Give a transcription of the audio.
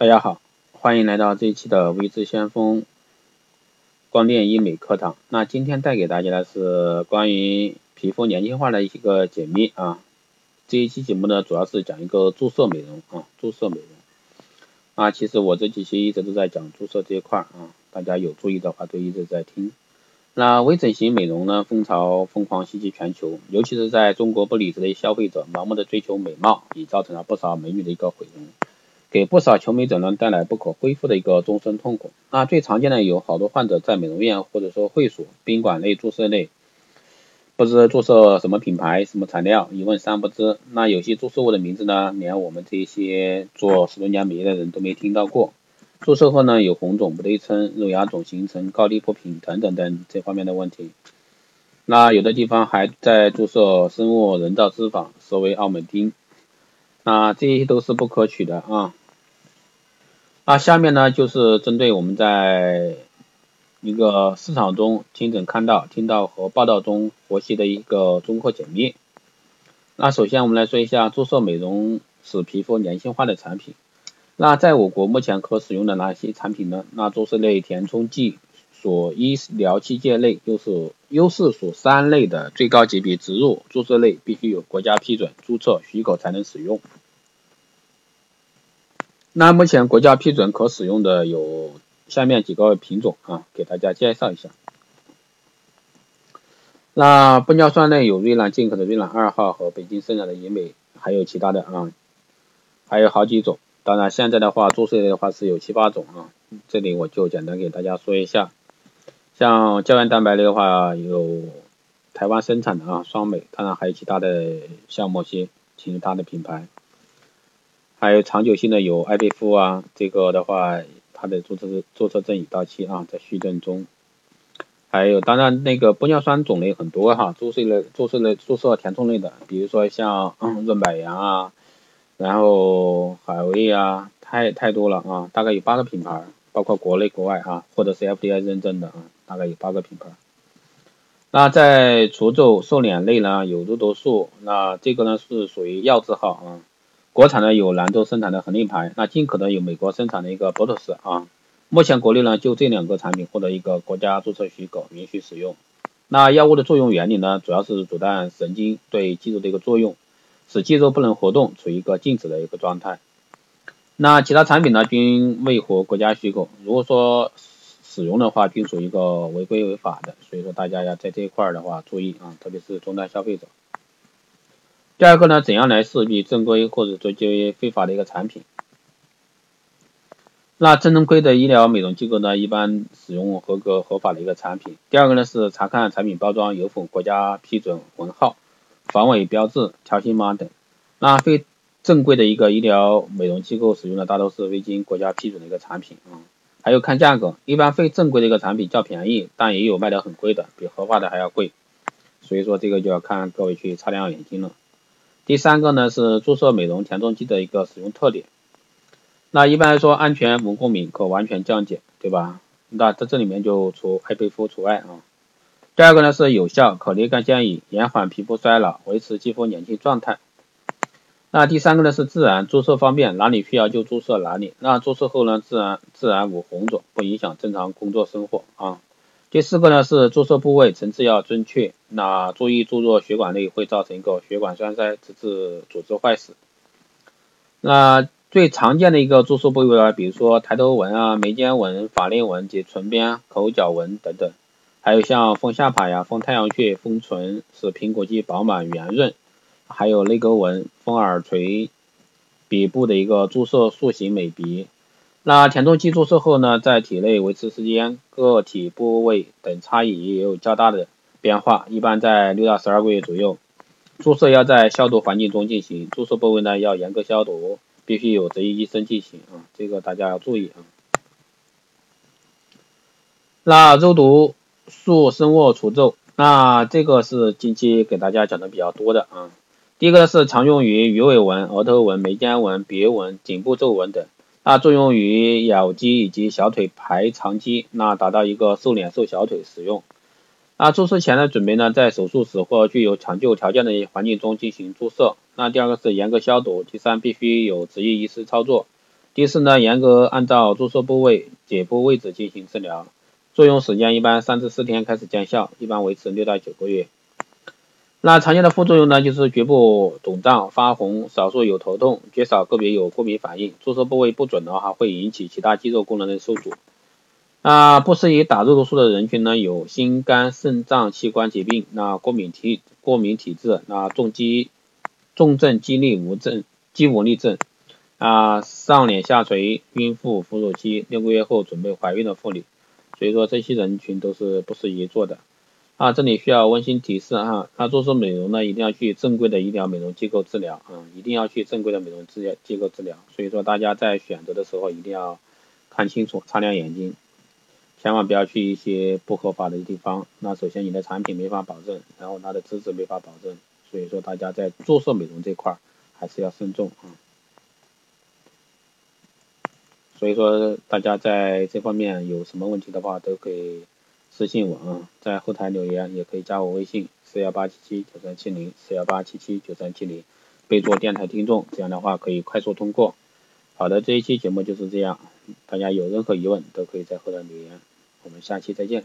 大家好，欢迎来到这一期的微智先锋光电医美课堂。那今天带给大家的是关于皮肤年轻化的一个解密啊。这一期节目呢，主要是讲一个注射美容啊，注射美容。啊，其实我这几期一直都在讲注射这一块啊，大家有注意的话都一直在听。那微整形美容呢，风潮疯狂袭击全球，尤其是在中国不理智的消费者盲目的追求美貌，已造成了不少美女的一个毁容，给不少求美者呢带来不可恢复的一个终身痛苦。那最常见的有好多患者在美容院或者说会所、宾馆内注射内，不知注射什么品牌、什么材料，一问三不知。那有些注射物的名字呢，连我们这些做十多年美业的人都没听到过。注射后呢，有红肿不对称、肉芽肿形成、高低不平等等等这方面的问题。那有的地方还在注射生物人造脂肪，所谓奥美丁。那这些都是不可取的啊。那下面呢，就是针对我们在一个市场中亲诊看到、听到和报道中获悉的一个综合解密。那首先我们来说一下注射美容使皮肤年轻化的产品。那在我国目前可使用的哪些产品呢？那注射类填充剂所医疗器械类又是优势属三类的最高级别植入注射类必须有国家批准注册许可才能使用。那目前国家批准可使用的有下面几个品种啊，给大家介绍一下。那玻尿酸类有瑞兰进口的瑞兰二号和北京生产的医美，还有其他的啊，还有好几种。当然，现在的话，注射的话是有七八种啊，这里我就简单给大家说一下。像胶原蛋白类的话，有台湾生产的啊，双美，当然还有其他的像某些其他的品牌。还有长久性的有艾贝夫啊，这个的话，它的注册注册证已到期啊，在续证中。还有，当然那个玻尿酸种类很多哈，注射类、注射类、注射填充类的，比如说像 润百杨啊。然后海威啊，太太多了啊，大概有八个品牌，包括国内国外啊，或者是 FDA 认证的啊，大概有八个品牌。那在除皱瘦脸类呢，有肉毒素，那这个呢是属于药字号啊。国产的有兰州生产的恒力牌，那进口的有美国生产的一个 Botox 啊。目前国内呢就这两个产品获得一个国家注册许可，允许使用。那药物的作用原理呢，主要是阻断神经对肌肉的一个作用。使肌肉不能活动，处于一个静止的一个状态。那其他产品呢，均未获国家许可。如果说使用的话，均属于一个违规违法的。所以说大家要在这一块的话注意啊，特别是终端消费者。第二个呢，怎样来识别正规或者说就非法的一个产品？那正规的医疗美容机构呢，一般使用合格合法的一个产品。第二个呢，是查看产品包装有否国家批准文号。防伪标志、条形码等。那非正规的一个医疗美容机构使用的大多是未经国家批准的一个产品啊。还有看价格，一般非正规的一个产品较便宜，但也有卖的很贵的，比合法的还要贵。所以说这个就要看各位去擦亮眼睛了。第三个呢是注射美容填充剂的一个使用特点。那一般来说安全无过敏，可完全降解，对吧？那在这里面就除艾贝夫除外啊。第二个呢是有效，可立竿见影，延缓皮肤衰老，维持肌肤年轻状态。那第三个呢是自然，注射方便，哪里需要就注射哪里。那注射后呢自然自然无红肿，不影响正常工作生活啊。第四个呢是注射部位层次要准确，那注意注入血管内会造成一个血管栓塞，直至组织坏死。那最常见的一个注射部位呢，比如说抬头纹啊、眉间纹、法令纹及唇边、口角纹等等。还有像丰下巴呀、丰太阳穴、丰唇，使苹果肌饱满圆润；还有泪沟纹、丰耳垂、鼻部的一个注射塑形美鼻。那填充剂注射后呢，在体内维持时间、个体部位等差异也有较大的变化，一般在六到十二个月左右。注射要在消毒环境中进行，注射部位呢要严格消毒，必须有执业医生进行啊，这个大家要注意啊。那肉毒。素生物除皱，那这个是近期给大家讲的比较多的啊。第一个是常用于鱼尾纹、额头纹、眉间纹、鼻纹、颈部皱纹等，那作用于咬肌以及小腿排长肌，那达到一个瘦脸瘦小腿使用。那注射前的准备呢，在手术室或具有抢救条件的环境中进行注射。那第二个是严格消毒，第三必须有执业医师操作。第四呢，严格按照注射部位、解剖位置进行治疗，作用时间一般三至四天开始见效，一般维持六到九个月。那常见的副作用呢，就是局部肿胀、发红，少数有头痛，绝少个别有过敏反应。注射部位不准的话，会引起其他肌肉功能的受阻。那不适宜打肉毒素的人群呢，有心肝肾脏器官疾病，那过敏体过敏体质，那重肌重症肌力无症肌无力症，啊上脸下垂，孕妇、哺乳期、六个月后准备怀孕的妇女，所以说这些人群都是不适宜做的。啊，这里需要温馨提示哈，那做做美容呢，一定要去正规的医疗美容机构治疗啊，一定要去正规的美容治疗机构治疗。所以说大家在选择的时候一定要看清楚，擦亮眼睛，千万不要去一些不合法的地方。那首先你的产品没法保证，然后它的资质没法保证，所以说大家在注射美容这块还是要慎重啊。所以说大家在这方面有什么问题的话，都可以。私信我啊，在后台留言，也可以加我微信四幺八七七九三七零四幺八七七九三七零，备注电台听众，这样的话可以快速通过。好的，这一期节目就是这样，大家有任何疑问都可以在后台留言，我们下期再见。